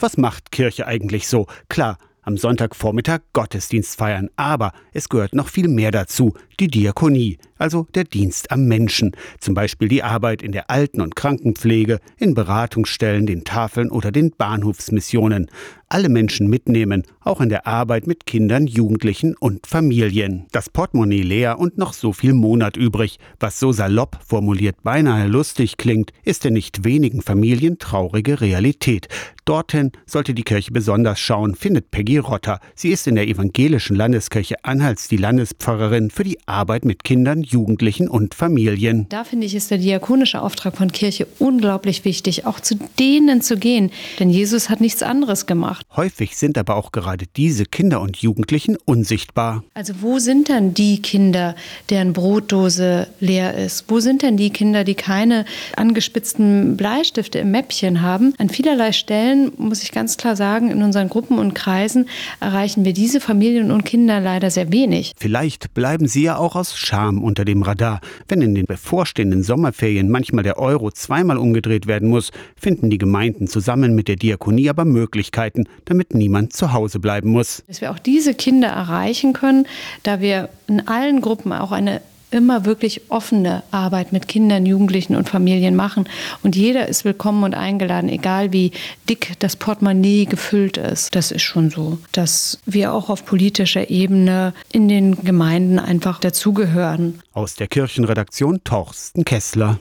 Was macht Kirche eigentlich so? Klar, am Sonntagvormittag Gottesdienst feiern. Aber es gehört noch viel mehr dazu, die Diakonie, also der Dienst am Menschen. Zum Beispiel die Arbeit in der Alten- und Krankenpflege, in Beratungsstellen, den Tafeln oder den Bahnhofsmissionen. Alle Menschen mitnehmen, auch in der Arbeit mit Kindern, Jugendlichen und Familien. Das Portemonnaie leer und noch so viel Monat übrig. Was so salopp formuliert beinahe lustig klingt, ist in nicht wenigen Familien traurige Realität. Dorthin sollte die Kirche besonders schauen, findet Peggy Rotter. Sie ist in der evangelischen Landeskirche Anhalts die Landespfarrerin für die Arbeit mit Kindern, Jugendlichen und Familien. Da finde ich, ist der diakonische Auftrag von Kirche unglaublich wichtig, auch zu denen zu gehen. Denn Jesus hat nichts anderes gemacht. Häufig sind aber auch gerade diese Kinder und Jugendlichen unsichtbar. Also wo sind denn die Kinder, deren Brotdose leer ist? Wo sind denn die Kinder, die keine angespitzten Bleistifte im Mäppchen haben? An vielerlei Stellen, muss ich ganz klar sagen, in unseren Gruppen und Kreisen erreichen wir diese Familien und Kinder leider sehr wenig. Vielleicht bleiben sie ja auch aus Scham unter dem Radar. Wenn in den bevorstehenden Sommerferien manchmal der Euro zweimal umgedreht werden muss, finden die Gemeinden zusammen mit der Diakonie aber Möglichkeiten, damit niemand zu Hause bleiben muss. Dass wir auch diese Kinder erreichen können, da wir in allen Gruppen auch eine immer wirklich offene Arbeit mit Kindern, Jugendlichen und Familien machen. Und jeder ist willkommen und eingeladen, egal wie dick das Portemonnaie gefüllt ist. Das ist schon so, dass wir auch auf politischer Ebene in den Gemeinden einfach dazugehören. Aus der Kirchenredaktion Torsten Kessler.